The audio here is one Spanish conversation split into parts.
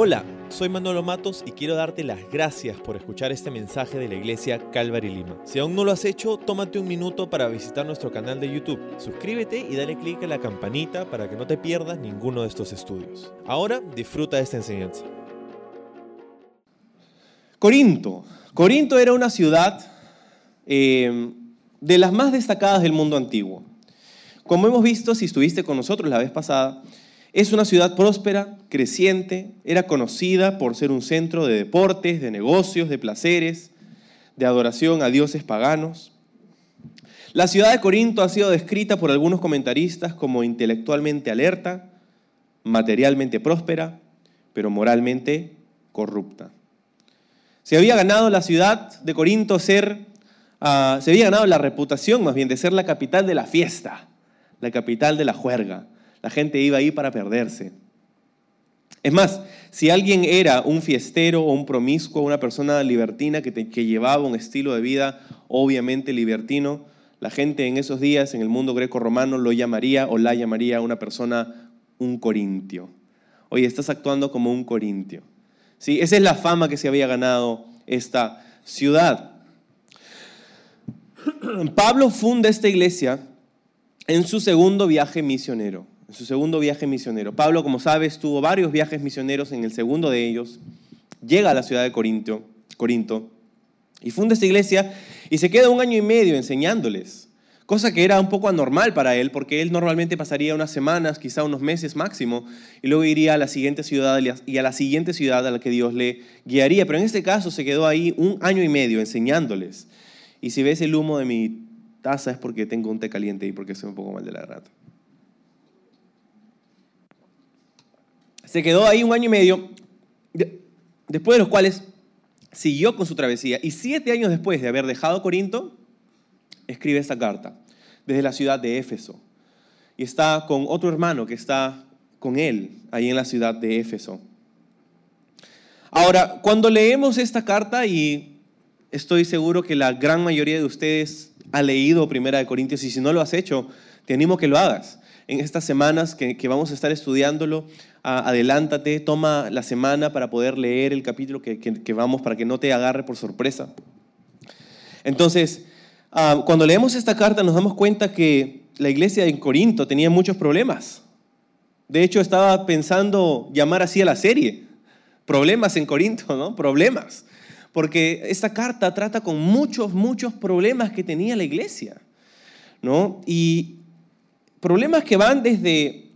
Hola, soy Manolo Matos y quiero darte las gracias por escuchar este mensaje de la iglesia Calvary Lima. Si aún no lo has hecho, tómate un minuto para visitar nuestro canal de YouTube. Suscríbete y dale clic a la campanita para que no te pierdas ninguno de estos estudios. Ahora disfruta de esta enseñanza. Corinto. Corinto era una ciudad eh, de las más destacadas del mundo antiguo. Como hemos visto, si estuviste con nosotros la vez pasada, es una ciudad próspera, creciente, era conocida por ser un centro de deportes, de negocios, de placeres, de adoración a dioses paganos. La ciudad de Corinto ha sido descrita por algunos comentaristas como intelectualmente alerta, materialmente próspera, pero moralmente corrupta. Se había ganado la ciudad de Corinto ser, uh, se había ganado la reputación más bien de ser la capital de la fiesta, la capital de la juerga la gente iba ahí para perderse. Es más, si alguien era un fiestero o un promiscuo, una persona libertina que, llevaba un estilo de vida obviamente libertino, la gente en esos días en el mundo greco-romano lo llamaría o la llamaría una persona un corintio. Oye, estás actuando como un corintio. ¿Sí? Esa es la fama que se había ganado esta ciudad. Pablo funda esta iglesia en su segundo viaje misionero en su segundo viaje misionero. Pablo, como sabes, tuvo varios viajes misioneros, en el segundo de ellos llega a la ciudad de Corinto, Corinto y funda esta iglesia y se queda un año y medio enseñándoles, cosa que era un poco anormal para él, porque él normalmente pasaría unas semanas, quizá unos meses máximo, y luego iría a la siguiente ciudad y a la siguiente ciudad a la que Dios le guiaría. Pero en este caso se quedó ahí un año y medio enseñándoles. Y si ves el humo de mi taza es porque tengo un té caliente y porque estoy un poco mal de la rata. Se quedó ahí un año y medio, después de los cuales siguió con su travesía y siete años después de haber dejado Corinto, escribe esta carta desde la ciudad de Éfeso. Y está con otro hermano que está con él ahí en la ciudad de Éfeso. Ahora, cuando leemos esta carta, y estoy seguro que la gran mayoría de ustedes ha leído Primera de Corintios, y si no lo has hecho, te animo que lo hagas. En estas semanas que, que vamos a estar estudiándolo, adelántate, toma la semana para poder leer el capítulo que, vamos, para que no te agarre por sorpresa. Entonces, ah, cuando leemos esta carta nos damos cuenta que la iglesia en Corinto tenía muchos problemas. De hecho, estaba pensando llamar así a la serie. Problemas en Corinto, ¿no? Problemas. Porque esta carta trata con muchos, muchos problemas que tenía la iglesia, ¿no? Y problemas que van desde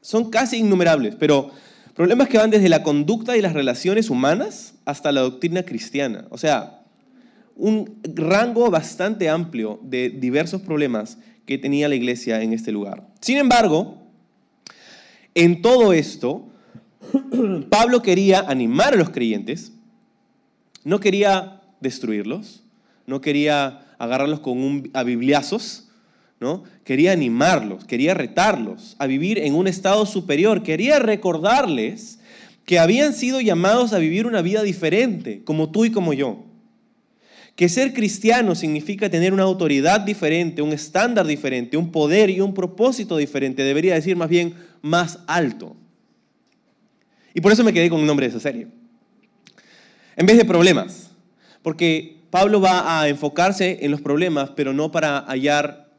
son casi innumerables, pero problemas que van desde la conducta y las relaciones humanas hasta la doctrina cristiana. O sea, un rango bastante amplio de diversos problemas que tenía la iglesia en este lugar. Sin embargo, en todo esto, Pablo quería animar a los creyentes, no quería destruirlos, no quería agarrarlos con un, a bibliazos, ¿no? Quería animarlos, quería retarlos a vivir en un estado superior, quería recordarles que habían sido llamados a vivir una vida diferente, como tú y como yo. Que ser cristiano significa tener una autoridad diferente, un estándar diferente, un poder y un propósito diferente, debería decir más bien más alto. Y por eso me quedé con el nombre de esa serie. En vez de problemas, porque Pablo va a enfocarse en los problemas, pero no para hallar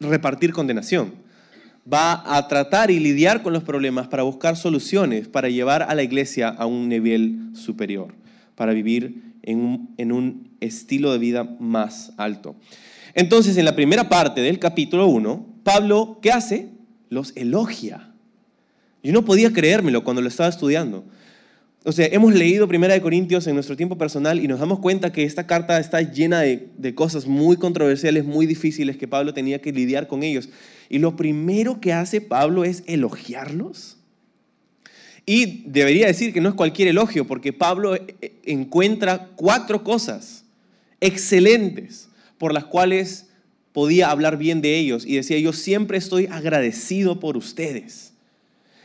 repartir condenación. Va a tratar y lidiar con los problemas para buscar soluciones, para llevar a la iglesia a un nivel superior, para vivir en un, estilo de vida más alto. Entonces, en la primera parte del capítulo 1, Pablo, ¿qué hace? Los elogia. Yo no podía creérmelo cuando lo estaba estudiando. O sea, hemos leído Primera de Corintios en nuestro tiempo personal y nos damos cuenta que esta carta está llena de, de, cosas muy controversiales, muy difíciles que Pablo tenía que lidiar con ellos. Y lo primero que hace Pablo es elogiarlos. Y debería decir que no es cualquier elogio, porque Pablo eh, eh, encuentra cuatro cosas excelentes por las cuales podía hablar bien de ellos. Y decía, yo siempre estoy agradecido por ustedes.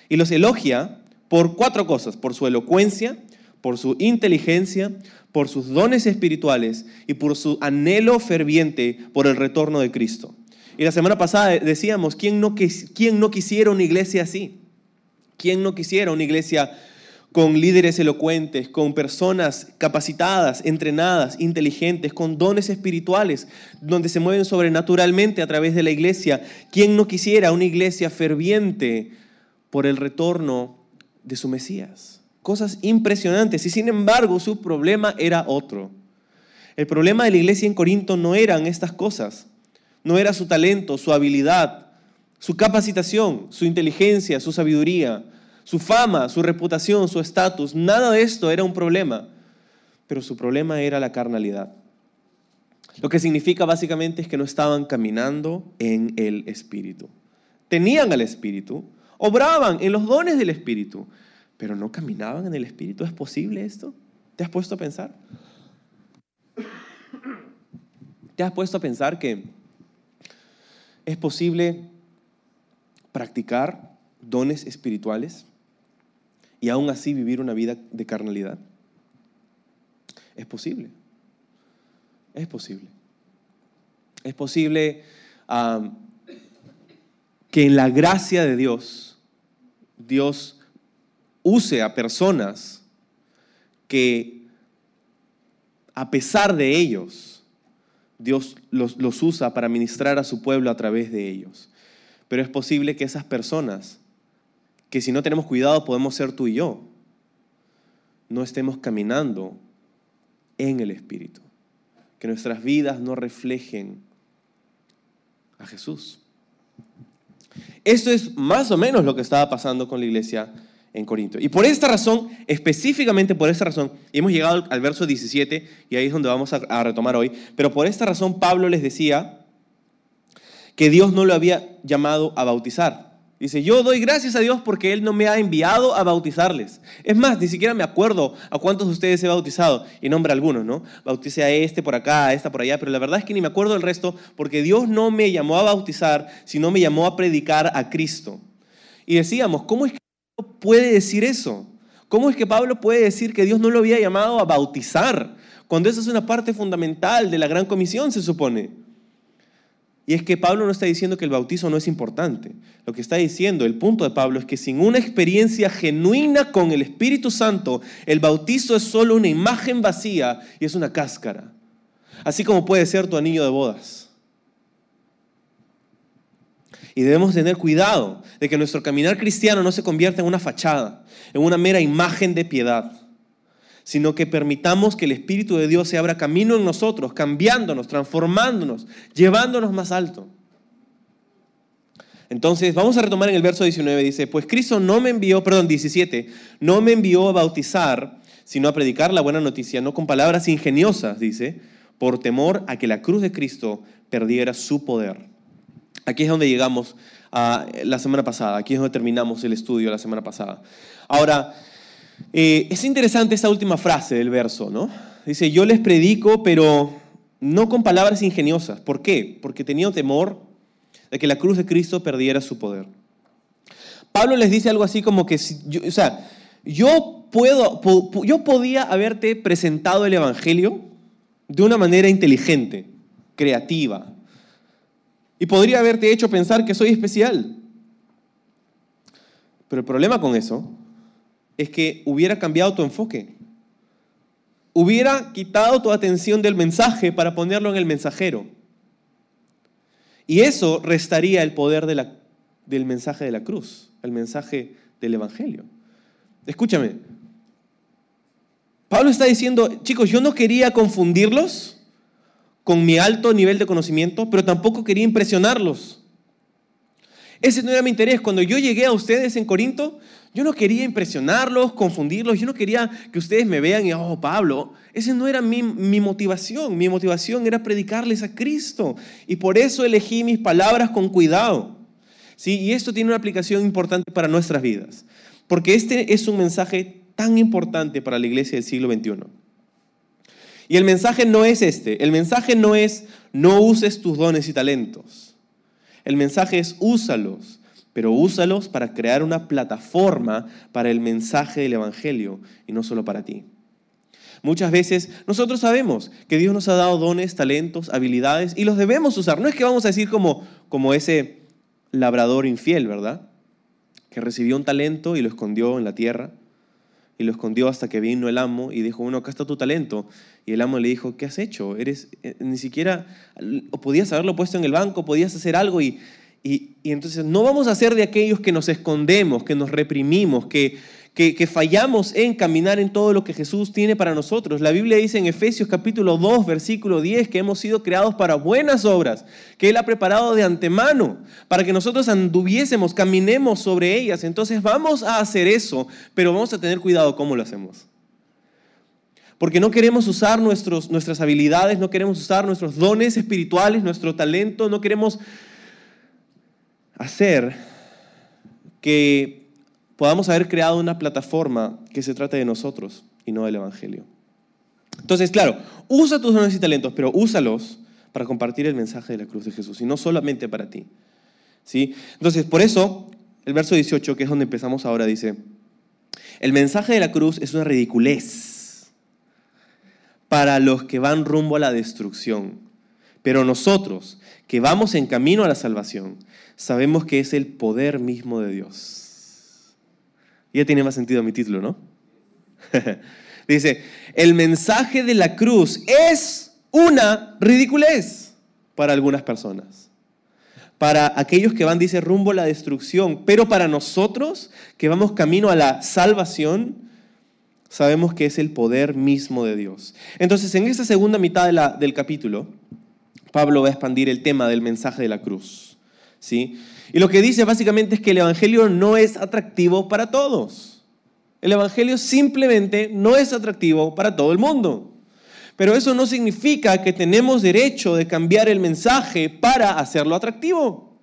Y los elogia por cuatro cosas, por su elocuencia, por su inteligencia, por sus dones espirituales y por su anhelo ferviente por el retorno de Cristo. Y la semana pasada decíamos, ¿quién no, quién no quisiera una iglesia así? ¿Quién no quisiera una iglesia con líderes elocuentes, con personas capacitadas, entrenadas, inteligentes, con dones espirituales, donde se mueven sobrenaturalmente a través de la iglesia. ¿Quién no quisiera una iglesia ferviente por el retorno de su Mesías? Cosas impresionantes. Y sin embargo, su problema era otro. El problema de la iglesia en Corinto no eran estas cosas. No era su talento, su habilidad, su capacitación, su inteligencia, su sabiduría su fama, su reputación, su estatus, nada de esto era un problema, pero su problema era la carnalidad. Lo que significa básicamente es que no estaban caminando en el Espíritu. Tenían al Espíritu, obraban en los dones del Espíritu, pero no caminaban en el Espíritu. ¿Es posible esto? ¿Te has puesto a pensar? ¿Te has puesto a pensar que es posible practicar dones espirituales y aún así vivir una vida de carnalidad? Es posible. Es posible. Es posible que en la gracia de Dios, Dios use a personas que a pesar de ellos, Dios los, los usa para ministrar a su pueblo a través de ellos. Pero es posible que esas personas que si no tenemos cuidado podemos ser tú y yo. No estemos caminando en el Espíritu. Que nuestras vidas no reflejen a Jesús. Esto es más o menos lo que estaba pasando con la iglesia en Corinto. Y por esta razón, específicamente por esta razón, y hemos llegado al verso 17, y ahí es donde vamos a, retomar hoy, pero por esta razón Pablo les decía que Dios no lo había llamado a bautizar. Dice, yo doy gracias a Dios porque Él no me ha enviado a bautizarles. Es más, ni siquiera me acuerdo a cuántos de ustedes he bautizado. Y nombra algunos, ¿no? Bauticé a este por acá, a esta por allá, pero la verdad es que ni me acuerdo del resto porque Dios no me llamó a bautizar, sino me llamó a predicar a Cristo. Y decíamos, ¿cómo es que Pablo puede decir eso? ¿Cómo es que Pablo puede decir que Dios no lo había llamado a bautizar? Cuando esa es una parte fundamental de la gran comisión, se supone. Y es que Pablo no está diciendo que el bautizo no es importante. Lo que está diciendo, el punto de Pablo, es que sin una experiencia genuina con el Espíritu Santo, el bautizo es solo una imagen vacía y es una cáscara. Así como puede ser tu anillo de bodas. Y debemos tener cuidado de que nuestro caminar cristiano no se convierta en una fachada, en una mera imagen de piedad sino que permitamos que el Espíritu de Dios se abra camino en nosotros, cambiándonos, transformándonos, llevándonos más alto. Entonces, vamos a retomar en el verso 19, dice, pues Cristo no me envió, perdón, 17, no me envió a bautizar, sino a predicar la buena noticia, no con palabras ingeniosas, dice, por temor a que la cruz de Cristo perdiera su poder. Aquí es donde llegamos a la semana pasada, aquí es donde terminamos el estudio la semana pasada. Ahora, eh, es interesante esta última frase del verso, ¿no? Dice, yo les predico, pero no con palabras ingeniosas. ¿Por qué? Porque tenía temor de que la cruz de Cristo perdiera su poder. Pablo les dice algo así como que, o sea, yo, puedo, yo podía haberte presentado el Evangelio de una manera inteligente, creativa, y podría haberte hecho pensar que soy especial. Pero el problema con eso es que hubiera cambiado tu enfoque. Hubiera quitado tu atención del mensaje para ponerlo en el mensajero. Y eso restaría el poder del mensaje de la cruz, el mensaje del Evangelio. Escúchame. Pablo está diciendo, chicos, yo no quería confundirlos con mi alto nivel de conocimiento, pero tampoco quería impresionarlos. Ese no era mi interés. Cuando yo llegué a ustedes en Corinto, yo no quería impresionarlos, confundirlos, yo no quería que ustedes me vean y, oh, Pablo, esa no era mi, mi, motivación. Mi motivación era predicarles a Cristo. Y por eso elegí mis palabras con cuidado. ¿Sí? Y esto tiene una aplicación importante para nuestras vidas. Porque este es un mensaje tan importante para la iglesia del siglo XXI. Y el mensaje no es este. El mensaje no es no uses tus dones y talentos. El mensaje es úsalos, pero úsalos para crear una plataforma para el mensaje del Evangelio y no solo para ti. Muchas veces nosotros sabemos que Dios nos ha dado dones, talentos, habilidades y los debemos usar. No es que vamos a decir como, como ese labrador infiel, ¿verdad? que recibió un talento y lo escondió en la tierra. Y lo escondió hasta que vino el amo y dijo, bueno, acá está tu talento. Y el amo le dijo, ¿qué has hecho? Eres, eh, ni siquiera, o podías haberlo puesto en el banco, podías hacer algo. Y, y, y entonces no vamos a ser de aquellos que nos escondemos, que nos reprimimos, que, que, fallamos en caminar en todo lo que Jesús tiene para nosotros. La Biblia dice en Efesios capítulo 2, versículo 10, que hemos sido creados para buenas obras, que Él ha preparado de antemano, para que nosotros anduviésemos, caminemos sobre ellas. Entonces vamos a hacer eso, pero vamos a tener cuidado cómo lo hacemos. Porque no queremos usar nuestros, nuestras habilidades, no queremos usar nuestros dones espirituales, nuestro talento, no queremos hacer que podamos haber creado una plataforma que se trate de nosotros y no del Evangelio. Entonces, claro, usa tus dones y talentos, pero úsalos para compartir el mensaje de la cruz de Jesús y no solamente para ti. ¿Sí? Entonces, por eso, el verso 18, que es donde empezamos ahora, dice, el mensaje de la cruz es una ridiculez para los que van rumbo a la destrucción, pero nosotros, que vamos en camino a la salvación, sabemos que es el poder mismo de Dios ya tiene más sentido mi título, ¿no? Dice, el mensaje de la cruz es una ridiculez para algunas personas. Para aquellos que van, dice, rumbo a la destrucción, pero para nosotros que vamos camino a la salvación, sabemos que es el poder mismo de Dios. Entonces, en esta segunda mitad del capítulo, Pablo va a expandir el tema del mensaje de la cruz. ¿sí? Y lo que dice básicamente es que el Evangelio no es atractivo para todos. El Evangelio simplemente no es atractivo para todo el mundo. Pero eso no significa que tenemos derecho de cambiar el mensaje para hacerlo atractivo.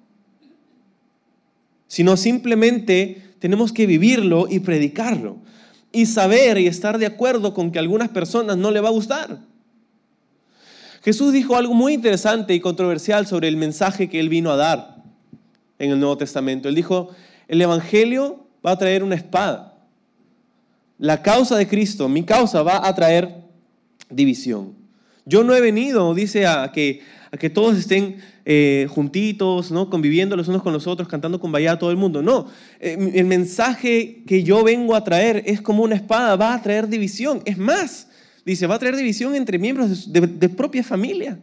Sino simplemente tenemos que vivirlo y predicarlo. Y saber y estar de acuerdo con que a algunas personas no le va a gustar. Jesús dijo algo muy interesante y controversial sobre el mensaje que él vino a dar en el Nuevo Testamento. Él dijo, el Evangelio va a traer una espada. La causa de Cristo, mi causa, va a traer división. Yo no he venido, dice, a que, a que todos estén eh, juntitos, ¿no? conviviendo los unos con los otros, cantando con vaya todo el mundo. No, eh, el mensaje que yo vengo a traer es como una espada, va a traer división. Es más, dice, va a traer división entre miembros de, de propia familia,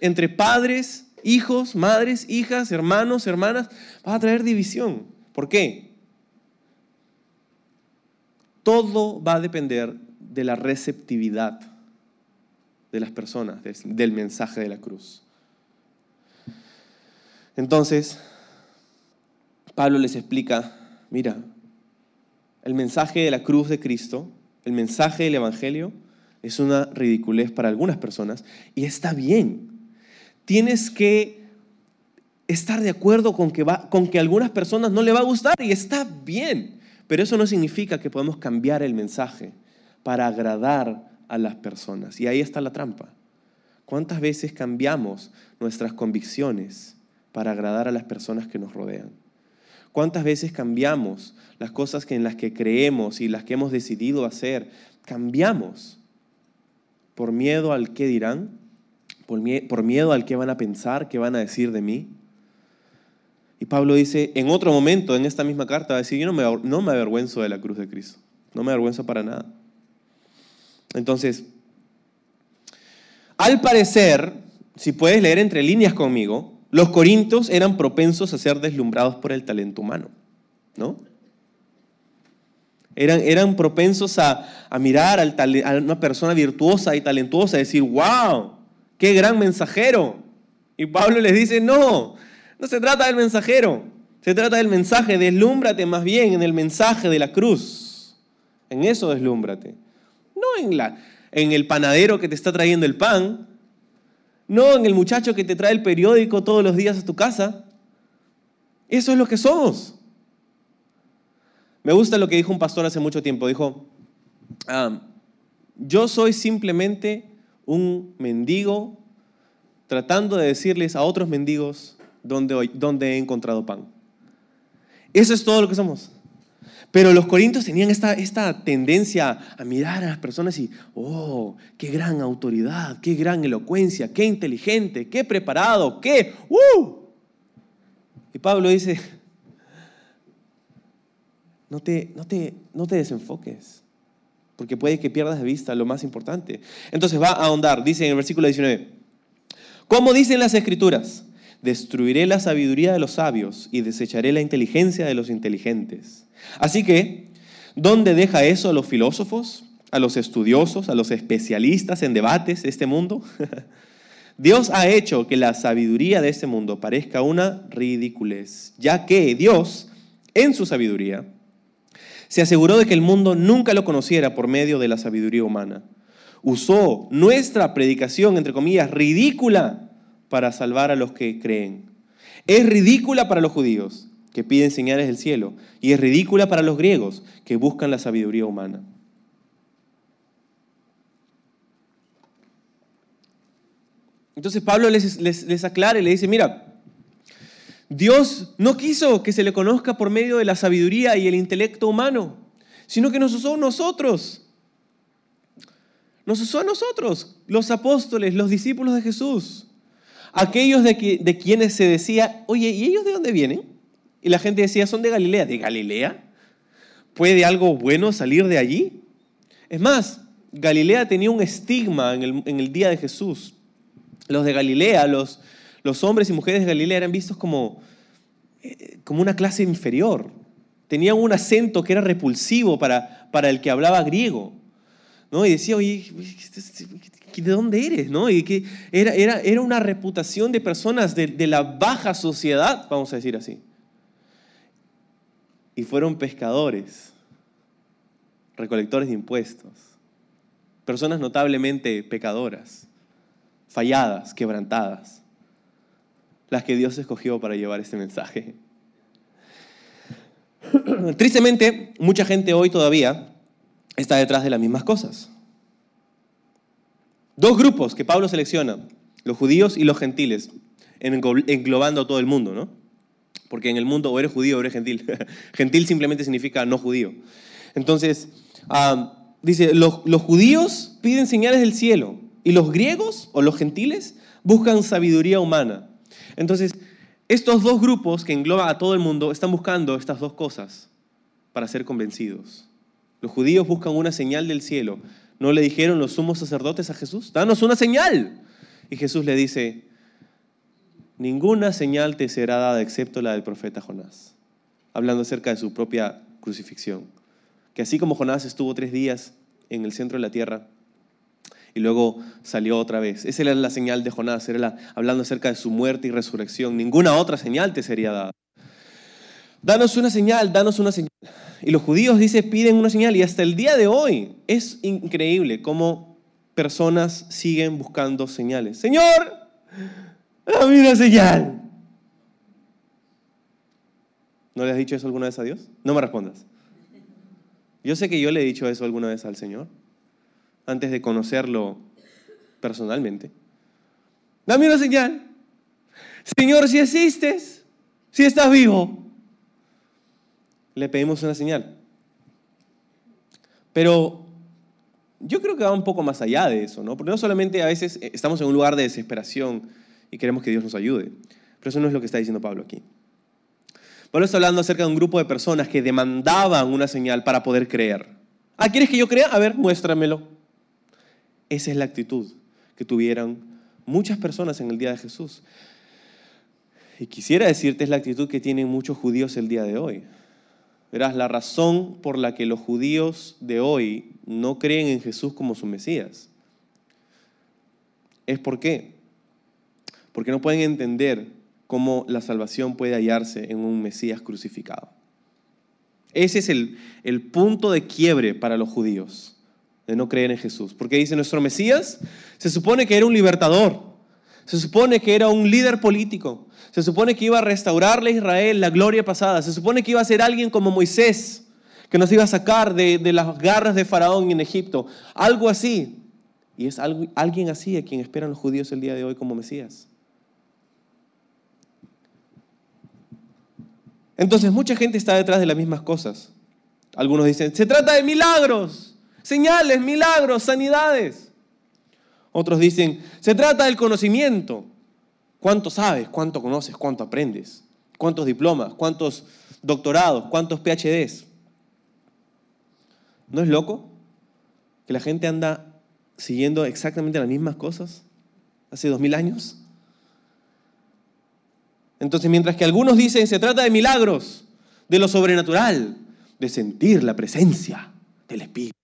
entre padres, hijos, madres, hijas, hermanos, hermanas, va a traer división. ¿Por qué? Todo va a depender de la receptividad de las personas, del mensaje de la cruz. Entonces, Pablo les explica, mira, el mensaje de la cruz de Cristo, el mensaje del Evangelio, es una ridiculez para algunas personas y está bien tienes que estar de acuerdo con que, con que a algunas personas no le va a gustar y está bien. Pero eso no significa que podemos cambiar el mensaje para agradar a las personas. Y ahí está la trampa. ¿Cuántas veces cambiamos nuestras convicciones para agradar a las personas que nos rodean? ¿Cuántas veces cambiamos las cosas en las que creemos y las que hemos decidido hacer? Cambiamos por miedo al qué dirán, por, miedo al que van a pensar, qué van a decir de mí. Y Pablo dice, en otro momento, en esta misma carta, va a decir, yo no me, no me avergüenzo de la cruz de Cristo, no me avergüenzo para nada. Entonces, al parecer, si puedes leer entre líneas conmigo, los corintios eran propensos a ser deslumbrados por el talento humano, ¿no? Eran, eran propensos a, mirar a una persona virtuosa y talentuosa y decir, wow, qué gran mensajero. Y Pablo les dice, no, no se trata del mensajero, se trata del mensaje, deslúmbrate más bien en el mensaje de la cruz. En eso deslúmbrate. No en, la, en el panadero que te está trayendo el pan, no en el muchacho que te trae el periódico todos los días a tu casa. Eso es lo que somos. Me gusta lo que dijo un pastor hace mucho tiempo. Dijo, ah, yo soy simplemente un mendigo tratando de decirles a otros mendigos dónde, dónde he encontrado pan. Eso es todo lo que somos. Pero los corintios tenían esta, esta tendencia a mirar a las personas y, oh, qué gran autoridad, qué gran elocuencia, qué inteligente, qué preparado, qué, ¡uh! Y Pablo dice, no te, no te, no te desenfoques, porque puede que pierdas de vista lo más importante. Entonces va a ahondar, dice en el versículo 19, ¿cómo dicen las escrituras? Destruiré la sabiduría de los sabios y desecharé la inteligencia de los inteligentes. Así que, ¿dónde deja eso a los filósofos, a los estudiosos, a los especialistas en debates de este mundo? Dios ha hecho que la sabiduría de este mundo parezca una ridiculez, ya que Dios, en su sabiduría, se aseguró de que el mundo nunca lo conociera por medio de la sabiduría humana. Usó nuestra predicación, entre comillas, ridícula para salvar a los que creen. Es ridícula para los judíos, que piden señales del cielo, y es ridícula para los griegos, que buscan la sabiduría humana. Entonces Pablo les, aclara y le dice, mira, Dios no quiso que se le conozca por medio de la sabiduría y el intelecto humano, sino que nos usó nosotros. Nos usó a nosotros, los apóstoles, los discípulos de Jesús. Aquellos de, quienes se decía, oye, ¿y ellos de dónde vienen? Y la gente decía, son de Galilea. ¿De Galilea? ¿Puede algo bueno salir de allí? Es más, Galilea tenía un estigma en el día de Jesús los de Galilea, los, los hombres y mujeres de Galilea eran vistos como, eh, como una clase inferior. Tenían un acento que era repulsivo para, para el que hablaba griego. ¿no? Y decía, oye, ¿de dónde eres? ¿no? Y era, era, era una reputación de personas de, de la baja sociedad, vamos a decir así. Y fueron pescadores, recolectores de impuestos, personas notablemente pecadoras falladas, quebrantadas, las que Dios escogió para llevar este mensaje. Tristemente, mucha gente hoy todavía está detrás de las mismas cosas. Dos grupos que Pablo selecciona, los judíos y los gentiles, englobando a todo el mundo, ¿no? Porque en el mundo o eres judío o eres gentil. gentil simplemente significa no judío. Entonces, ah, dice, los, los judíos piden señales del cielo, y los griegos o los gentiles buscan sabiduría humana. Entonces, estos dos grupos que engloban a todo el mundo están buscando estas dos cosas para ser convencidos. Los judíos buscan una señal del cielo. ¿No le dijeron los sumos sacerdotes a Jesús? Danos una señal. Y Jesús le dice, ninguna señal te será dada excepto la del profeta Jonás, hablando acerca de su propia crucifixión. Que así como Jonás estuvo tres días en el centro de la tierra, y luego salió otra vez. Esa era la señal de Jonás, era hablando acerca de su muerte y resurrección. Ninguna otra señal te sería dada. Danos una señal, danos una señal. Y los judíos, dice, piden una señal. Y hasta el día de hoy es increíble cómo personas siguen buscando señales. Señor, dame una señal. ¿No le has dicho eso alguna vez a Dios? No me respondas. Yo sé que yo le he dicho eso alguna vez al Señor antes de conocerlo personalmente. Dame una señal. Señor, si existes, si estás vivo, le pedimos una señal. Pero yo creo que va un poco más allá de eso, ¿no? Porque no solamente a veces estamos en un lugar de desesperación y queremos que Dios nos ayude, pero eso no es lo que está diciendo Pablo aquí. Pablo está hablando acerca de un grupo de personas que demandaban una señal para poder creer. Ah, ¿quieres que yo crea? A ver, muéstramelo. Esa es la actitud que tuvieron muchas personas en el día de Jesús. Y quisiera decirte es la actitud que tienen muchos judíos el día de hoy. Verás, la razón por la que los judíos de hoy no creen en Jesús como su Mesías es por qué. Porque no pueden entender cómo la salvación puede hallarse en un Mesías crucificado. Ese es el, el punto de quiebre para los judíos de no creer en Jesús. Porque dice nuestro Mesías, se supone que era un libertador, se supone que era un líder político, se supone que iba a restaurarle a Israel la gloria pasada, se supone que iba a ser alguien como Moisés, que nos iba a sacar de, las garras de Faraón en Egipto, algo así. Y es algo, alguien así a quien esperan los judíos el día de hoy como Mesías. Entonces mucha gente está detrás de las mismas cosas. Algunos dicen, se trata de milagros señales, milagros, sanidades. Otros dicen, se trata del conocimiento. ¿Cuánto sabes? ¿Cuánto conoces? ¿Cuánto aprendes? ¿Cuántos diplomas? ¿Cuántos doctorados? ¿Cuántos PhDs? ¿No es loco? Que la gente anda siguiendo exactamente las mismas cosas hace dos mil años. Entonces, mientras que algunos dicen se trata de milagros, de lo sobrenatural, de sentir la presencia del Espíritu.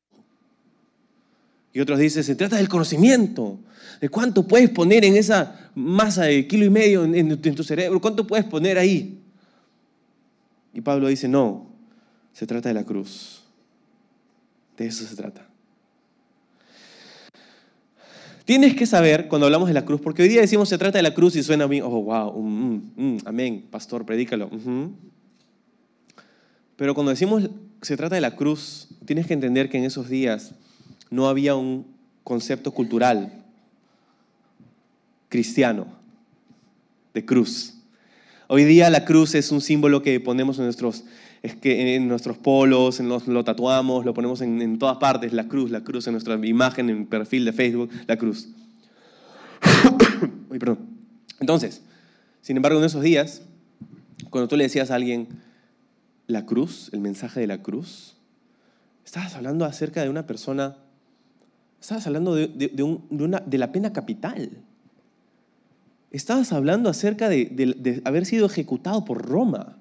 Y otros dicen, se trata del conocimiento, de cuánto puedes poner en esa masa de kilo y medio en, tu cerebro, cuánto puedes poner ahí. Y Pablo dice, no, se trata de la cruz. De eso se trata. Tienes que saber cuando hablamos de la cruz, porque hoy día decimos se trata de la cruz y suena a mí, oh, wow, mm, mm, mm, amén, pastor, predícalo. Pero cuando decimos se trata de la cruz, tienes que entender que en esos días no había un concepto cultural cristiano de cruz. Hoy día la cruz es un símbolo que ponemos en nuestros, es que en nuestros polos, en los, lo tatuamos, lo ponemos en, todas partes, la cruz, la cruz en nuestra imagen, en perfil de Facebook, la cruz. Perdón. Entonces, sin embargo, en esos días, cuando tú le decías a alguien, la cruz, el mensaje de la cruz, estabas hablando acerca de una persona, estabas hablando de, una, de la pena capital. Estabas hablando acerca de, haber sido ejecutado por Roma.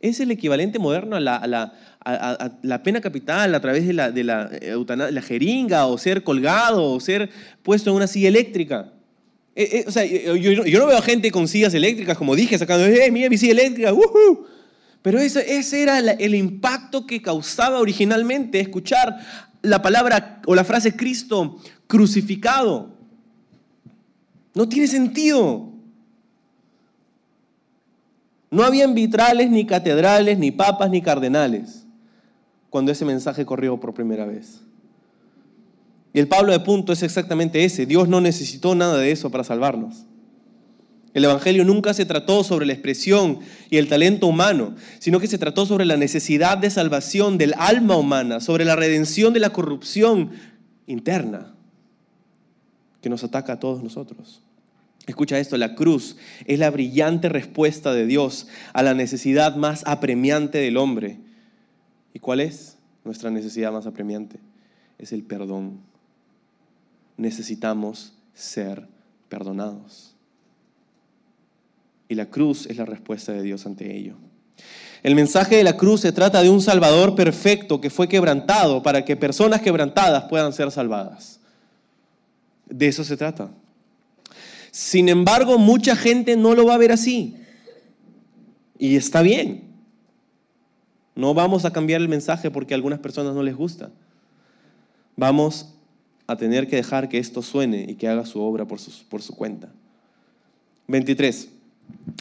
Es el equivalente moderno a la, pena capital a través de, la, de la, jeringa o ser colgado o ser puesto en una silla eléctrica. Eh, eh, o sea, yo, no veo a gente con sillas eléctricas, como dije, sacando, ¡eh, mira mi silla eléctrica! Pero ese, ese era el impacto que causaba originalmente escuchar la palabra o la frase Cristo crucificado. No tiene sentido. No habían vitrales, ni catedrales, ni papas, ni cardenales cuando ese mensaje corrió por primera vez. Y el Pablo de punto es exactamente ese. Dios no necesitó nada de eso para salvarnos. El Evangelio nunca se trató sobre la expresión y el talento humano, sino que se trató sobre la necesidad de salvación del alma humana, sobre la redención de la corrupción interna que nos ataca a todos nosotros. Escucha esto, la cruz es la brillante respuesta de Dios a la necesidad más apremiante del hombre. ¿Y cuál es nuestra necesidad más apremiante? Es el perdón. Necesitamos ser perdonados. Y la cruz es la respuesta de Dios ante ello. El mensaje de la cruz se trata de un Salvador perfecto que fue quebrantado para que personas quebrantadas puedan ser salvadas. De eso se trata. Sin embargo, mucha gente no lo va a ver así. Y está bien. No vamos a cambiar el mensaje porque a algunas personas no les gusta. Vamos a tener que dejar que esto suene y que haga su obra por por su cuenta. 23.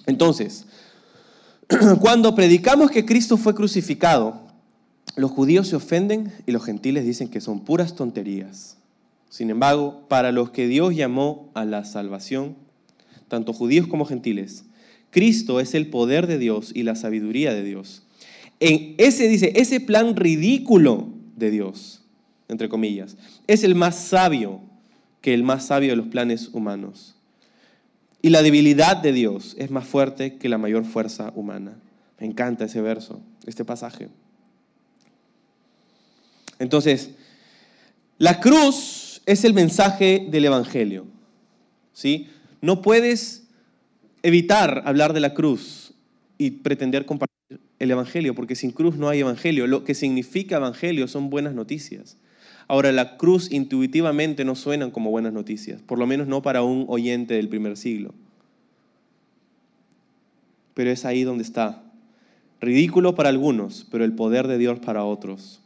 Entonces, cuando predicamos que Cristo fue crucificado, los judíos se ofenden y los gentiles dicen que son puras tonterías. Sin embargo, para los que Dios llamó a la salvación, tanto judíos como gentiles, Cristo es el poder de Dios y la sabiduría de Dios. En ese dice, ese plan ridículo de Dios, entre comillas, es el más sabio que el más sabio de los planes humanos. Y la debilidad de Dios es más fuerte que la mayor fuerza humana. Me encanta ese verso, este pasaje. Entonces, la cruz es el mensaje del Evangelio. ¿sí? No puedes evitar hablar de la cruz y pretender compartir el Evangelio, porque sin cruz no hay Evangelio. Lo que significa Evangelio son buenas noticias. Ahora, la cruz intuitivamente no suenan como buenas noticias, por lo menos no para un oyente del primer siglo. Pero es ahí donde está. Ridículo para algunos, pero el poder de Dios para otros.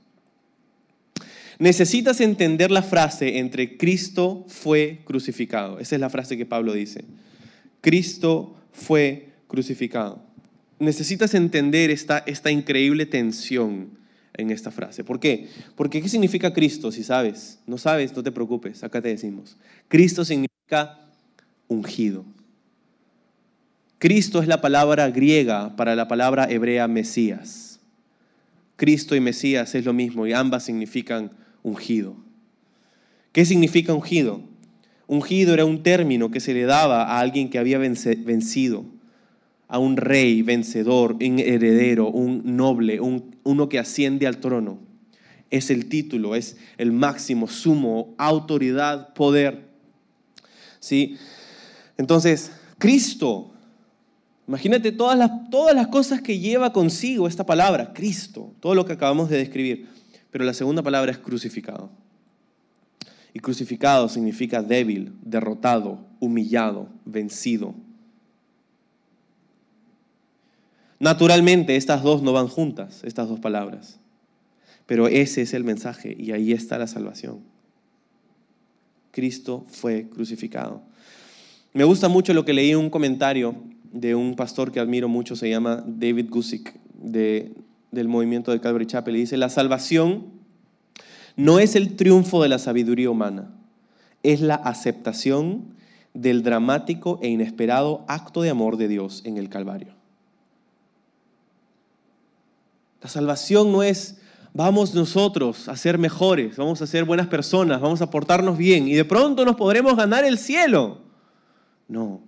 Necesitas entender la frase entre Cristo fue crucificado. Esa es la frase que Pablo dice. Cristo fue crucificado. Necesitas entender esta, esta increíble tensión en esta frase. ¿Por qué? Porque ¿qué significa Cristo? Si sabes, no sabes, no te preocupes, acá te decimos. Cristo significa ungido. Cristo es la palabra griega para la palabra hebrea Mesías. Cristo y Mesías es lo mismo y ambas significan ungido. ¿Qué significa ungido? Ungido era un término que se le daba a alguien que había vencido a un rey vencedor, un heredero, un noble, un, uno que asciende al trono. es el título, es el máximo, sumo, autoridad, poder. ¿Sí? Entonces, Cristo, imagínate todas las, todas las cosas que lleva consigo esta palabra, Cristo, todo lo que acabamos de describir. Pero la segunda palabra es crucificado. Y crucificado significa débil, derrotado, humillado, vencido. Naturalmente, estas dos no van juntas, estas dos palabras. Pero ese es el mensaje y ahí está la salvación. Cristo fue crucificado. Me gusta mucho lo que leí en un comentario de un pastor que admiro mucho, se llama David Gusick, de, del movimiento de Calvary Chapel. Y dice, la salvación no es el triunfo de la sabiduría humana, es la aceptación del dramático e inesperado acto de amor de Dios en el Calvario. La salvación no es vamos nosotros a ser mejores, vamos a ser buenas personas, vamos a portarnos bien y de pronto nos podremos ganar el cielo. No,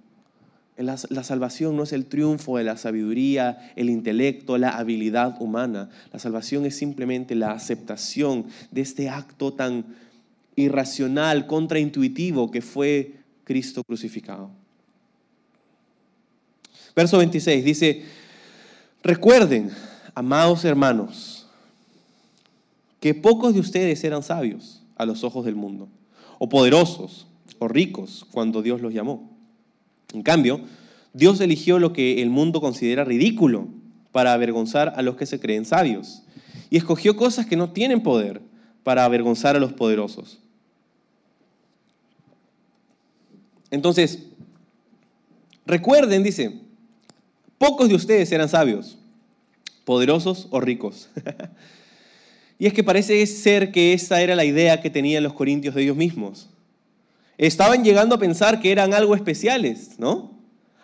la, salvación no es el triunfo de la sabiduría, el intelecto, la habilidad humana. La salvación es simplemente la aceptación de este acto tan irracional, contraintuitivo que fue Cristo crucificado. Verso 26 dice, recuerden, amados hermanos, que pocos de ustedes eran sabios a los ojos del mundo, o poderosos, o ricos cuando Dios los llamó. En cambio, Dios eligió lo que el mundo considera ridículo para avergonzar a los que se creen sabios, y escogió cosas que no tienen poder para avergonzar a los poderosos. Entonces, recuerden, dice, pocos de ustedes eran sabios, poderosos o ricos. y es que parece ser que esa era la idea que tenían los corintios de ellos mismos. Estaban llegando a pensar que eran algo especiales, ¿no?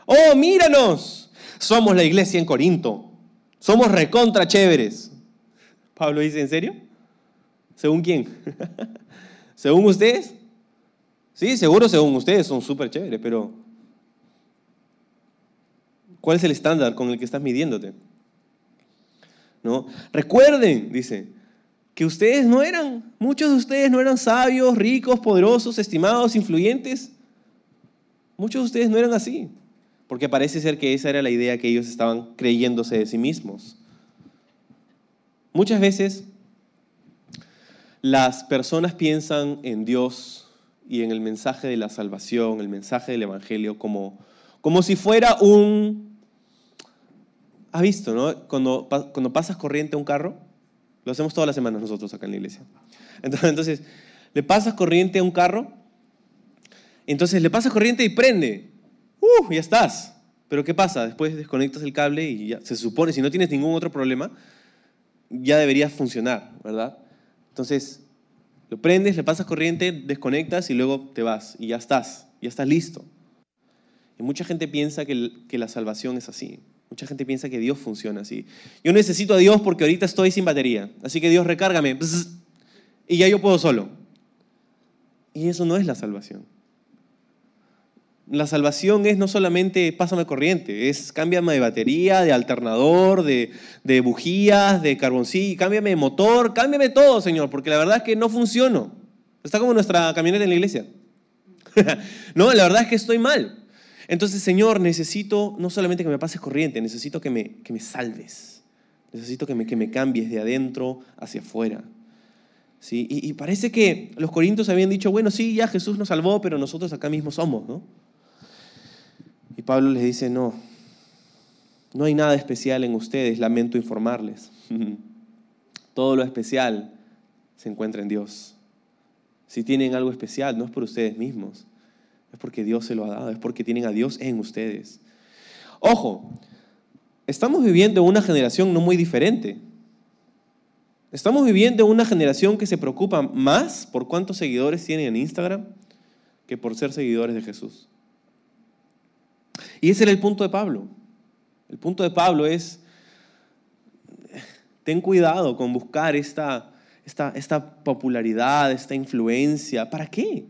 Oh, míranos, somos la iglesia en Corinto, somos recontra chéveres. Pablo dice, ¿en serio? ¿Según quién? ¿Según ustedes? Sí, seguro según ustedes son súper chéveres, pero ¿cuál es el estándar con el que estás midiéndote? Recuerden, dice, que ustedes no eran, muchos de ustedes no eran sabios, ricos, poderosos, estimados, influyentes. Muchos de ustedes no eran así, porque parece ser que esa era la idea que ellos estaban creyéndose de sí mismos. Muchas veces las personas piensan en Dios y en el mensaje de la salvación, el mensaje del Evangelio, como, como si fuera un ¿Has visto, no? Cuando, cuando pasas corriente a un carro, lo hacemos todas las semanas nosotros acá en la iglesia. Entonces, le pasas corriente a un carro, entonces le pasas corriente y prende. ¡Uh! Ya estás. Pero ¿qué pasa? Después desconectas el cable y ya, se supone, si no tienes ningún otro problema, ya debería funcionar, ¿verdad? Entonces, lo prendes, le pasas corriente, desconectas y luego te vas y ya estás, ya estás listo. Y mucha gente piensa que, que la salvación es así. Mucha gente piensa que Dios funciona así. Yo necesito a Dios porque ahorita estoy sin batería. Así que Dios recárgame. y ya yo puedo solo. Y eso no es la salvación. La salvación es no solamente pásame corriente, es cámbiame de batería, de alternador, de, de bujías, de carboncillo, cámbiame de motor, cámbiame todo, Señor, porque la verdad es que no funciono. Está como nuestra camioneta en la iglesia. no, la verdad es que estoy mal. Entonces, Señor, necesito no solamente que me pases corriente, necesito que me, que me salves. Necesito que me, que me cambies de adentro hacia afuera. ¿Sí? Y, parece que los corintios habían dicho, bueno, sí, ya Jesús nos salvó, pero nosotros acá mismo somos, ¿no? Y Pablo les dice, no, no hay nada especial en ustedes, lamento informarles. Todo lo especial se encuentra en Dios. Si tienen algo especial, no es por ustedes mismos, es porque Dios se lo ha dado, es porque tienen a Dios en ustedes. Ojo, estamos viviendo una generación no muy diferente. Estamos viviendo una generación que se preocupa más por cuántos seguidores tienen en Instagram que por ser seguidores de Jesús. Y ese era el punto de Pablo. El punto de Pablo es, ten cuidado con buscar esta, esta, esta popularidad, esta influencia. ¿Para qué?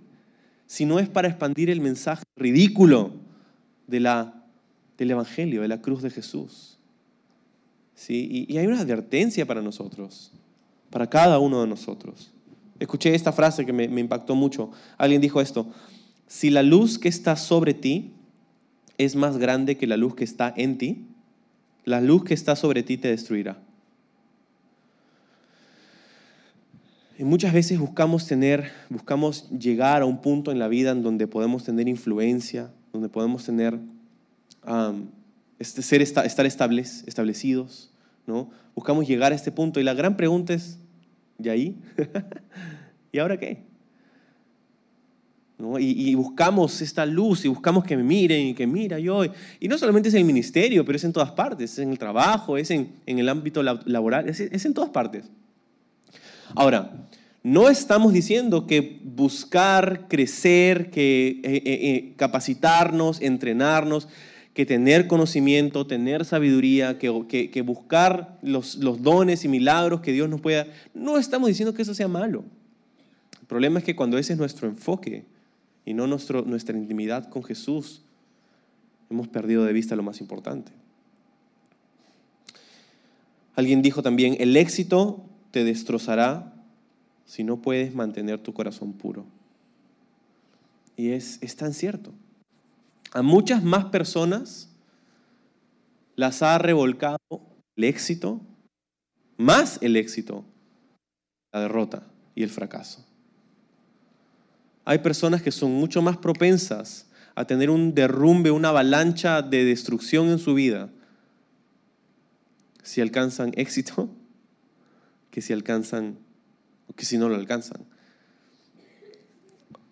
Si no es para expandir el mensaje ridículo de la, del Evangelio, de la cruz de Jesús. ¿Sí? Y, hay una advertencia para nosotros. para cada uno de nosotros. Escuché esta frase que me impactó mucho. Alguien dijo esto, si la luz que está sobre ti es más grande que la luz que está en ti, la luz que está sobre ti te destruirá. Muchas veces buscamos tener, buscamos llegar a un punto en la vida en donde podemos tener influencia, donde podemos tener, este, ser, estar estables, establecidos, ¿no? Buscamos llegar a este punto y la gran pregunta es, ¿y ahí? ¿Y ahora qué? Y, buscamos esta luz y buscamos que me miren y que mira yo. Y no solamente es en el ministerio, pero es en todas partes, es en el trabajo, es en, el ámbito laboral, es, en todas partes. Ahora, no estamos diciendo que buscar crecer, que eh, eh, eh, capacitarnos, entrenarnos, que tener conocimiento, tener sabiduría, que, buscar los, los dones y milagros que Dios nos pueda... No estamos diciendo que eso sea malo. El problema es que cuando ese es nuestro enfoque, y no nuestro, nuestra intimidad con Jesús, hemos perdido de vista lo más importante. Alguien dijo también, el éxito te destrozará si no puedes mantener tu corazón puro. Y es, es tan cierto. A muchas más personas las ha revolcado el éxito, más el éxito, la derrota y el fracaso hay personas que son mucho más propensas a tener un derrumbe, una avalancha de destrucción en su vida si alcanzan éxito que si alcanzan o que si no lo alcanzan.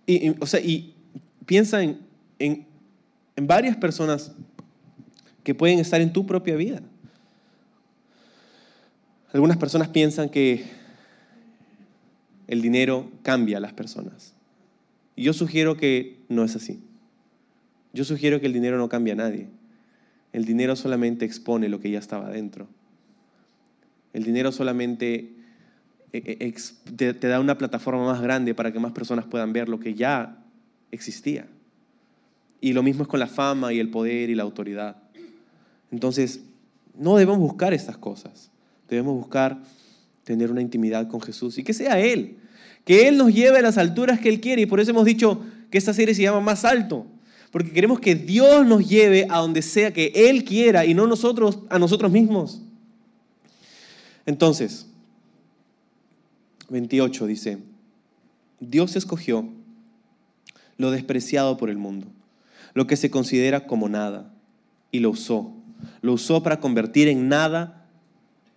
Y, o sea, y piensa en, en, en varias personas que pueden estar en tu propia vida. Algunas personas piensan que el dinero cambia a las personas. Y yo sugiero que no es así. Yo sugiero que el dinero no cambia a nadie. El dinero solamente expone lo que ya estaba dentro. El dinero solamente eh, eh, te, da una plataforma más grande para que más personas puedan ver lo que ya existía. Y lo mismo es con la fama y el poder y la autoridad. Entonces, no debemos buscar estas cosas. Debemos buscar tener una intimidad con Jesús y que sea Él que Él nos lleve a las alturas que Él quiere. Y por eso hemos dicho que esta serie se llama Más Alto. Porque queremos que Dios nos lleve a donde sea que Él quiera y no nosotros a nosotros mismos. Entonces, 28 dice, Dios escogió lo despreciado por el mundo, lo que se considera como nada, y lo usó. Lo usó para convertir en nada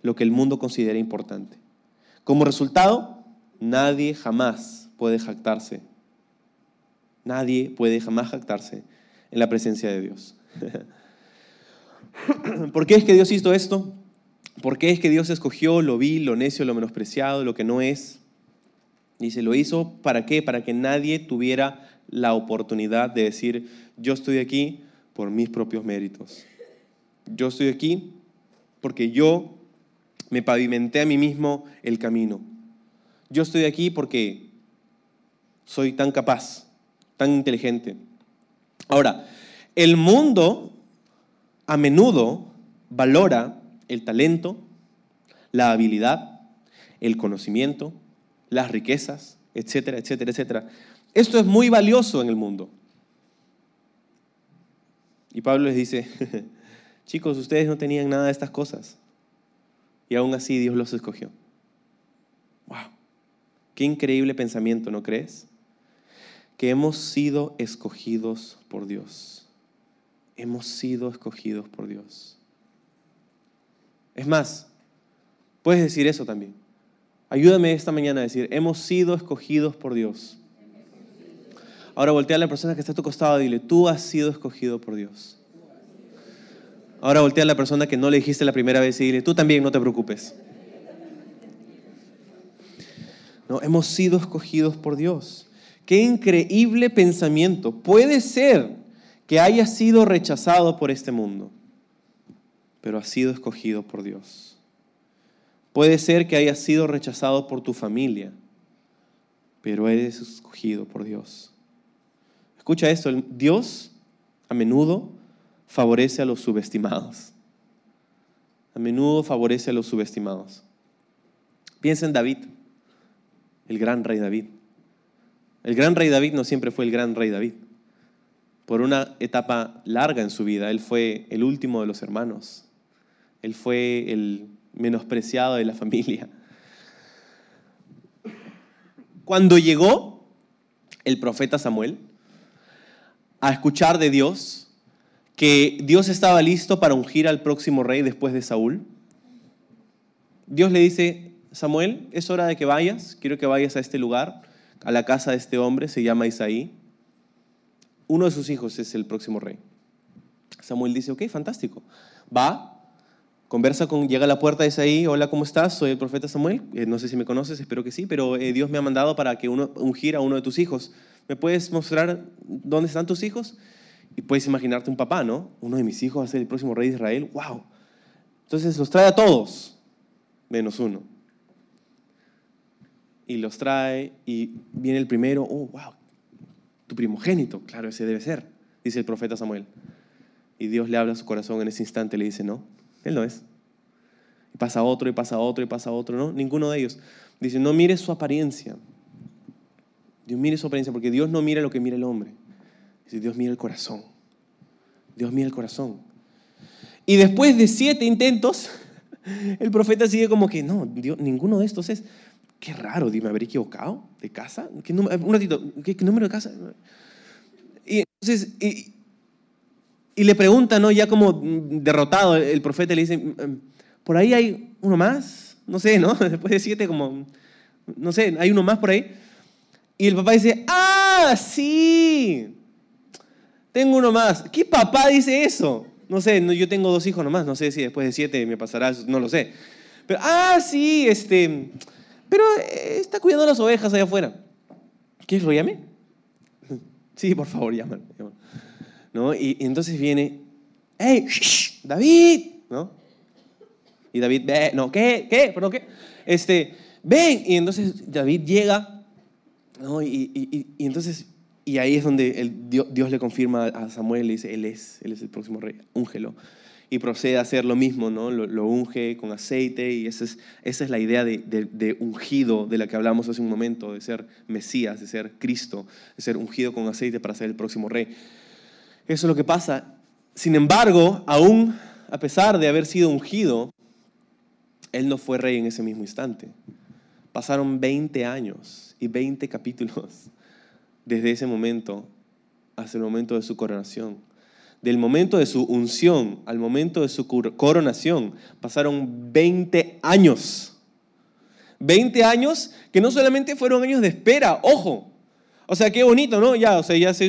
lo que el mundo considera importante. Como resultado, Nadie jamás puede jactarse. Nadie puede jamás jactarse en la presencia de Dios. ¿Por qué es que Dios hizo esto? ¿Por qué es que Dios escogió lo vil, lo necio, lo menospreciado, lo que no es? Dice, lo hizo para qué? Para que nadie tuviera la oportunidad de decir, yo estoy aquí por mis propios méritos. Yo estoy aquí porque yo me pavimenté a mí mismo el camino yo estoy aquí porque soy tan capaz, tan inteligente. Ahora, el mundo a menudo valora el talento, la habilidad, el conocimiento, las riquezas, etcétera, etcétera, etcétera. Esto es muy valioso en el mundo. Y Pablo les dice, chicos, ustedes no tenían nada de estas cosas. Y aún así Dios los escogió. Wow. Qué increíble pensamiento, ¿no crees? Que hemos sido escogidos por Dios. Hemos sido escogidos por Dios. Es más, puedes decir eso también. Ayúdame esta mañana a decir, hemos sido escogidos por Dios. Ahora voltea a la persona que está a tu costado y dile, tú has sido escogido por Dios. Ahora voltea a la persona que no le dijiste la primera vez y dile, tú también no te preocupes. ¿no? Hemos sido escogidos por Dios. Qué increíble pensamiento. Puede ser que haya sido rechazado por este mundo, pero ha sido escogido por Dios. Puede ser que haya sido rechazado por tu familia, pero eres escogido por Dios. Escucha esto, Dios a menudo favorece a los subestimados. A menudo favorece a los subestimados. Piensa en David, el gran rey David. El gran rey David no siempre fue el gran rey David. Por una etapa larga en su vida, él fue el último de los hermanos. Él fue el menospreciado de la familia. Cuando llegó el profeta Samuel a escuchar de Dios que Dios estaba listo para ungir al próximo rey después de Saúl, Dios le dice, Samuel, es hora de que vayas, quiero que vayas a este lugar, a la casa de este hombre, se llama Isaí. Uno de sus hijos es el próximo rey. Samuel dice, ok, fantástico. Va, conversa con, llega a la puerta de Isaí, hola, ¿cómo estás? Soy el profeta Samuel, eh, no sé si me conoces, espero que sí, pero eh, Dios me ha mandado para que uno ungir a uno de tus hijos. ¿Me puedes mostrar dónde están tus hijos? Y puedes imaginarte un papá, ¿no? Uno de mis hijos va a ser el próximo rey de Israel, wow. Entonces los trae a todos, menos uno. Y los trae y viene el primero, oh, wow, tu primogénito, claro, ese debe ser, dice el profeta Samuel. Y Dios le habla a su corazón en ese instante, le dice, no, él no es. Y pasa otro, y pasa otro, y pasa otro, ¿no? Ninguno de ellos. Dice, no mire su apariencia. Dios mire su apariencia, porque Dios no mira lo que mira el hombre. Dice, Dios mira el corazón. Dios mira el corazón. Y después de siete intentos, el profeta sigue como que, no, Dios, ninguno de estos es. Qué raro, dime, ¿habré equivocado de casa? ¿Qué un ratito, ¿qué, número de casa? Y entonces, le pregunta, ¿no? Ya como derrotado, el profeta le dice, mm, mm, por ahí hay uno más, no sé, ¿no? Después de siete, como, no sé, hay uno más por ahí. Y el papá dice, ah, sí, tengo uno más. ¿Qué papá dice eso? No sé, yo tengo dos hijos nomás, no sé si después de siete me pasará, no lo sé. Pero, ah, sí, este, pero eh, está cuidando las ovejas allá afuera. ¿Quieres lo llame? Sí, por favor, llámalo. ¿No? Y, entonces viene, ¡hey, David! ¿no? Y David, ve, no, ¿qué? ¿Qué? ¿Pero qué? Este, ven. Y entonces David llega, ¿no? Y, y, y entonces, y ahí es donde el, Dios, le confirma a Samuel, le dice, Él es, Él es el próximo rey, úngelo. Y procede a hacer lo mismo, ¿no? Lo, unge con aceite y esa es, esa es la idea de, de, de, ungido de la que hablamos hace un momento, de ser Mesías, de ser Cristo, de ser ungido con aceite para ser el próximo rey. Eso es lo que pasa. Sin embargo, aún a pesar de haber sido ungido, él no fue rey en ese mismo instante. Pasaron 20 años y 20 capítulos desde ese momento hasta el momento de su coronación. Del momento de su unción al momento de su coronación pasaron 20 años. 20 años que no solamente fueron años de espera, ojo, o sea, qué bonito, ¿no? Ya, o sea, ya soy,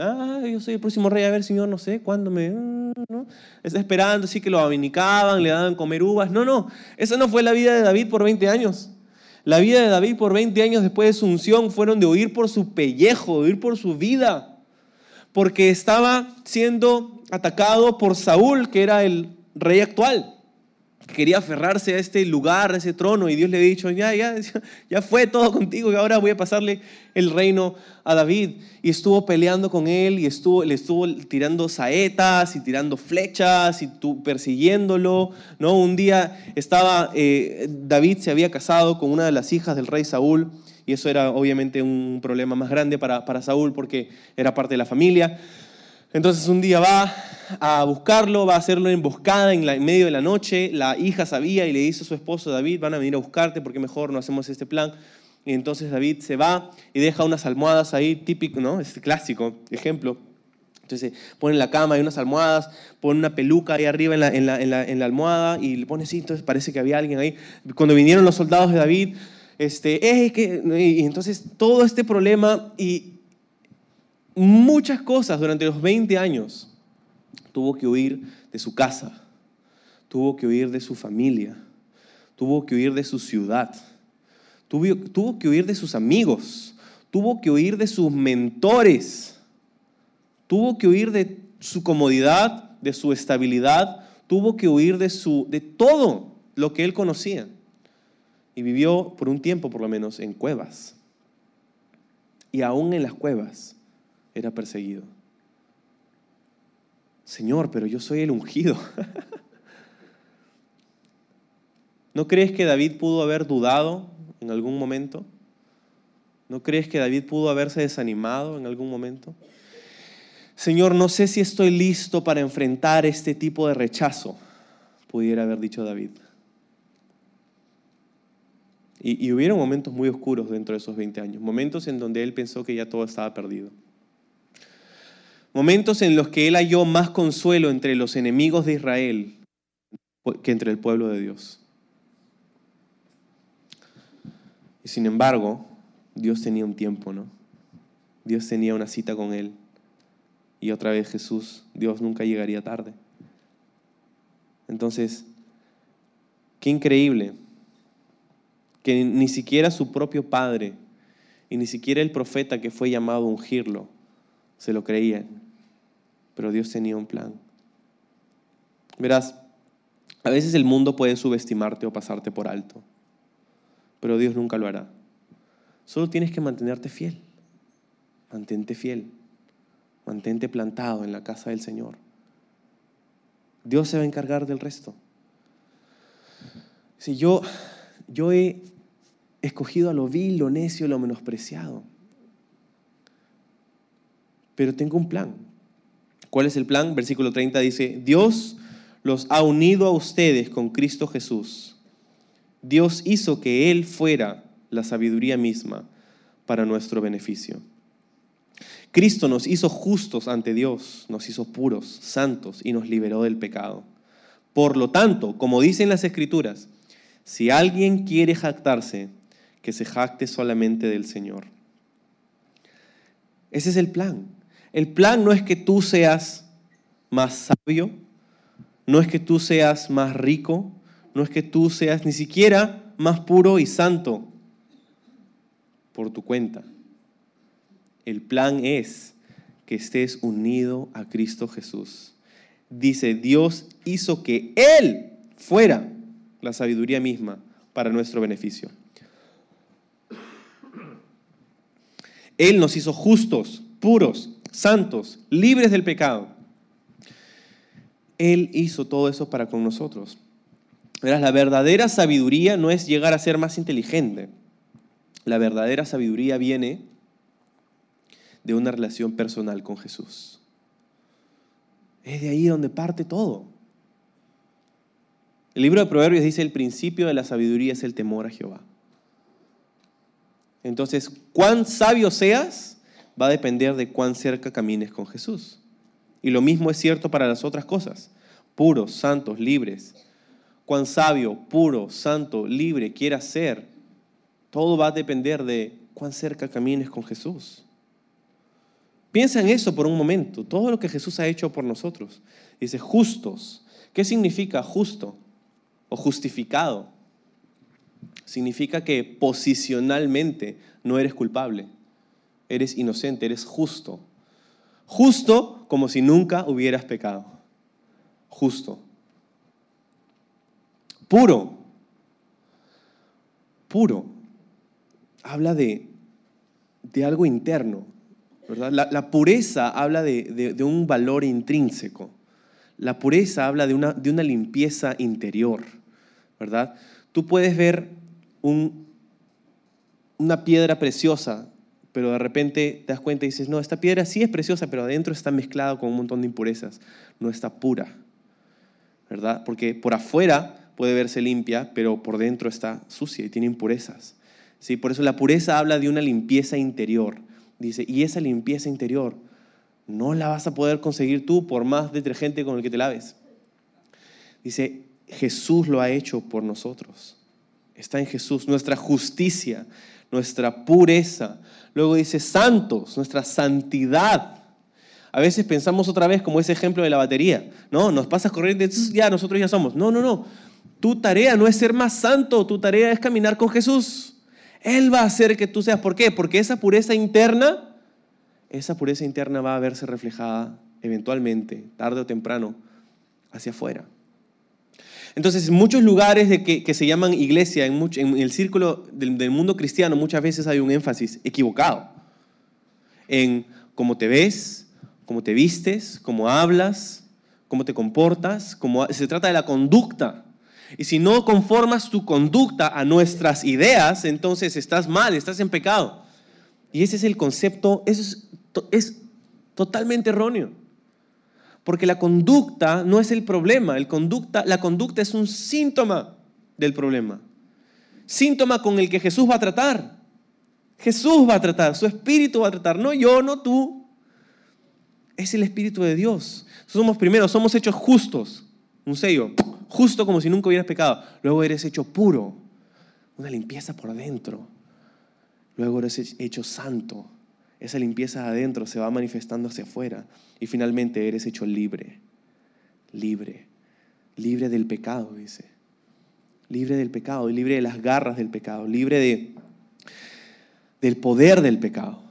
ah, yo soy el próximo rey, a ver, Señor, no sé, ¿cuándo me...? ¿no? Está esperando, así que lo abanicaban, le daban comer uvas. No, no, esa no fue la vida de David por 20 años. La vida de David por 20 años después de su unción fueron de huir por su pellejo, de huir por su vida, porque estaba siendo atacado por Saúl, que era el rey actual quería aferrarse a este lugar, a ese trono, y Dios le había dicho, ya, ya, ya fue todo contigo, y ahora voy a pasarle el reino a David. Y estuvo peleando con él, y estuvo, le estuvo tirando saetas, y tirando flechas, y tú, persiguiéndolo. ¿no? Un día estaba, eh, David se había casado con una de las hijas del rey Saúl, y eso era obviamente un problema más grande para, para Saúl, porque era parte de la familia. Entonces un día va a buscarlo, va a hacerlo emboscada en, en medio de la noche. La hija sabía y le dice a su esposo David, van a venir a buscarte porque mejor no hacemos este plan. Y entonces David se va y deja unas almohadas ahí, típico, ¿no? Es clásico ejemplo. Entonces pone en la cama, hay unas almohadas, pone una peluca ahí arriba en la, en la, en la, en la almohada y le pone así, entonces parece que había alguien ahí. Cuando vinieron los soldados de David, este, eh, que, y entonces todo este problema y muchas cosas durante los 20 años. Tuvo que huir de su casa, tuvo que huir de su familia, tuvo que huir de su ciudad, tuvo, que huir de sus amigos, tuvo que huir de sus mentores, tuvo que huir de su comodidad, de su estabilidad, tuvo que huir de, su, de todo lo que él conocía. Y vivió por un tiempo, por lo menos, en cuevas. Y aún en las cuevas era perseguido. Señor, pero yo soy el ungido. ¿No crees que David pudo haber dudado en algún momento? ¿No crees que David pudo haberse desanimado en algún momento? Señor, no sé si estoy listo para enfrentar este tipo de rechazo, pudiera haber dicho David. Y, y hubieron momentos muy oscuros dentro de esos 20 años, momentos en donde él pensó que ya todo estaba perdido. Momentos en los que él halló más consuelo entre los enemigos de Israel que entre el pueblo de Dios. Y sin embargo, Dios tenía un tiempo, ¿no? Dios tenía una cita con él. Y otra vez Jesús, Dios nunca llegaría tarde. Entonces, qué increíble que ni siquiera su propio padre y ni siquiera el profeta que fue llamado a ungirlo se lo creían. Pero Dios tenía un plan. Verás, a veces el mundo puede subestimarte o pasarte por alto, pero Dios nunca lo hará. Solo tienes que mantenerte fiel. Mantente fiel. Mantente plantado en la casa del Señor. Dios se va a encargar del resto. Si yo, yo he escogido a lo vil, lo necio, lo menospreciado. Pero tengo un plan. ¿Cuál es el plan? Versículo 30 dice, Dios los ha unido a ustedes con Cristo Jesús. Dios hizo que Él fuera la sabiduría misma para nuestro beneficio. Cristo nos hizo justos ante Dios, nos hizo puros, santos y nos liberó del pecado. Por lo tanto, como dicen las Escrituras, si alguien quiere jactarse, que se jacte solamente del Señor. Ese es el plan. El plan no es que tú seas más sabio, no es que tú seas más rico, no es que tú seas ni siquiera más puro y santo por tu cuenta. El plan es que estés unido a Cristo Jesús. Dice, Dios hizo que Él fuera la sabiduría misma para nuestro beneficio. Él nos hizo justos, puros, santos, libres del pecado. Él hizo todo eso para con nosotros. Verás, la verdadera sabiduría no es llegar a ser más inteligente. La verdadera sabiduría viene de una relación personal con Jesús. Es de ahí donde parte todo. El libro de Proverbios dice, el principio de la sabiduría es el temor a Jehová. Entonces, cuán sabio seas va a depender de cuán cerca camines con Jesús. Y lo mismo es cierto para las otras cosas. Puros, santos, libres. Cuán sabio, puro, santo, libre quieras ser. Todo va a depender de cuán cerca camines con Jesús. Piensa en eso por un momento, todo lo que Jesús ha hecho por nosotros. Dice, justos. ¿Qué significa justo o justificado? Significa que posicionalmente no eres culpable, eres inocente, eres justo. Justo como si nunca hubieras pecado. Justo. Puro. Puro. Habla de, de algo interno. ¿verdad? La, pureza habla de, un valor intrínseco. La pureza habla de una, de una limpieza interior. ¿verdad? Tú puedes ver un, una piedra preciosa pero de repente te das cuenta y dices, no, esta piedra sí es preciosa, pero adentro está mezclado con un montón de impurezas, no está pura, ¿verdad? Porque por afuera puede verse limpia, pero por dentro está sucia y tiene impurezas. ¿sí? Por eso la pureza habla de una limpieza interior. Dice, y esa limpieza interior no la vas a poder conseguir tú por más detergente con el que te laves. Dice, Jesús lo ha hecho por nosotros. Está en Jesús. Nuestra justicia, nuestra pureza, Luego dice santos, nuestra santidad. A veces pensamos otra vez como ese ejemplo de la batería. No, nos pasas corriente, ya nosotros ya somos. No, no, no. Tu tarea no es ser más santo, tu tarea es caminar con Jesús. Él va a hacer que tú seas. ¿Por qué? Porque esa pureza interna, esa pureza interna va a verse reflejada eventualmente, tarde o temprano, hacia afuera. Entonces, en muchos lugares de que, se llaman iglesia, en, el círculo del, mundo cristiano, muchas veces hay un énfasis equivocado en cómo te ves, cómo te vistes, cómo hablas, cómo te comportas, cómo, se trata de la conducta. Y si no conformas tu conducta a nuestras ideas, entonces estás mal, estás en pecado. Y ese es el concepto, es totalmente erróneo. Porque la conducta no es el problema, el conducta, la conducta es un síntoma del problema. Síntoma con el que Jesús va a tratar. Jesús va a tratar, su espíritu va a tratar, no yo, no tú. Es el espíritu de Dios. Somos primero, somos hechos justos. Un sello, justo como si nunca hubieras pecado. Luego eres hecho puro, una limpieza por dentro. Luego eres hecho santo. Esa limpieza adentro se va manifestando hacia afuera. Y finalmente eres hecho libre. Libre. Libre del pecado, dice. Libre del pecado, libre de las garras del pecado, libre de, del poder del pecado.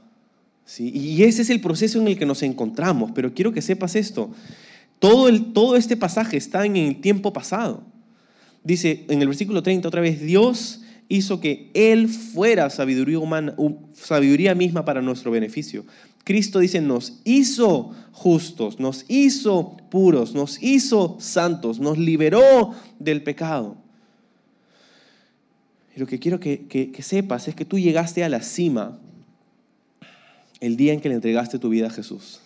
¿sí? Y ese es el proceso en el que nos encontramos. Pero quiero que sepas esto. Todo, el, todo este pasaje está en el tiempo pasado. Dice en el versículo 30 otra vez, Dios hizo que Él fuera sabiduría humana, sabiduría misma para nuestro beneficio. Cristo dice, nos hizo justos, nos hizo puros, nos hizo santos, nos liberó del pecado. Y lo que quiero que, que sepas es que tú llegaste a la cima el día en que le entregaste tu vida a Jesús.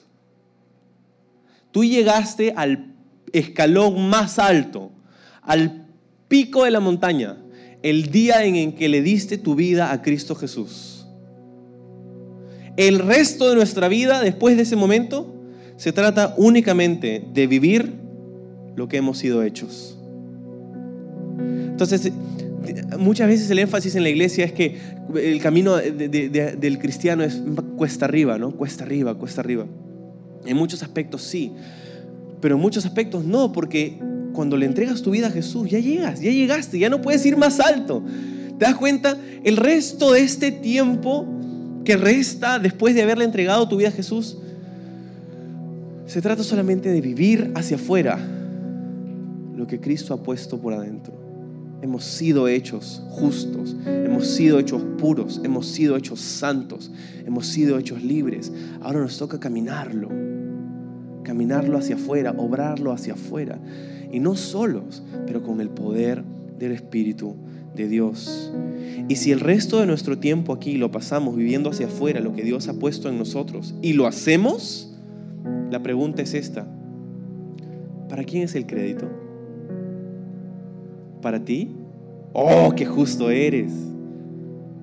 Tú llegaste al escalón más alto, al pico de la montaña, el día en el que le diste tu vida a Cristo Jesús. El resto de nuestra vida después de ese momento se trata únicamente de vivir lo que hemos sido hechos. Entonces, muchas veces el énfasis en la iglesia es que el camino del cristiano es cuesta arriba, ¿no? Cuesta arriba, cuesta arriba. En muchos aspectos sí, pero en muchos aspectos no, porque cuando le entregas tu vida a Jesús, ya llegas, ya llegaste, ya no puedes ir más alto. ¿Te das cuenta? El resto de este tiempo que resta después de haberle entregado tu vida a Jesús, se trata solamente de vivir hacia afuera lo que Cristo ha puesto por adentro. Hemos sido hechos justos, hemos sido hechos puros, hemos sido hechos santos, hemos sido hechos libres. Ahora nos toca caminarlo, caminarlo hacia afuera, obrarlo hacia afuera y no solos, pero con el poder del Espíritu de Dios. Y si el resto de nuestro tiempo aquí lo pasamos viviendo hacia afuera lo que Dios ha puesto en nosotros y lo hacemos, la pregunta es esta. ¿Para quién es el crédito? ¿Para ti? Oh, qué justo eres.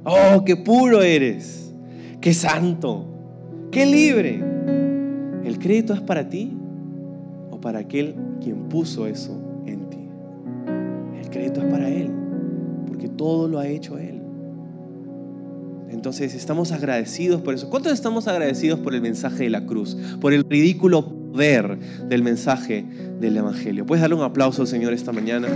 Oh, qué puro eres. Qué santo. Qué libre. ¿El crédito es para ti o para aquel quien puso eso en ti. El crédito es para Él, porque todo lo ha hecho Él. Entonces estamos agradecidos por eso. ¿Cuántos estamos agradecidos por el mensaje de la cruz? Por el ridículo poder del mensaje del Evangelio. ¿Puedes darle un aplauso al Señor esta mañana?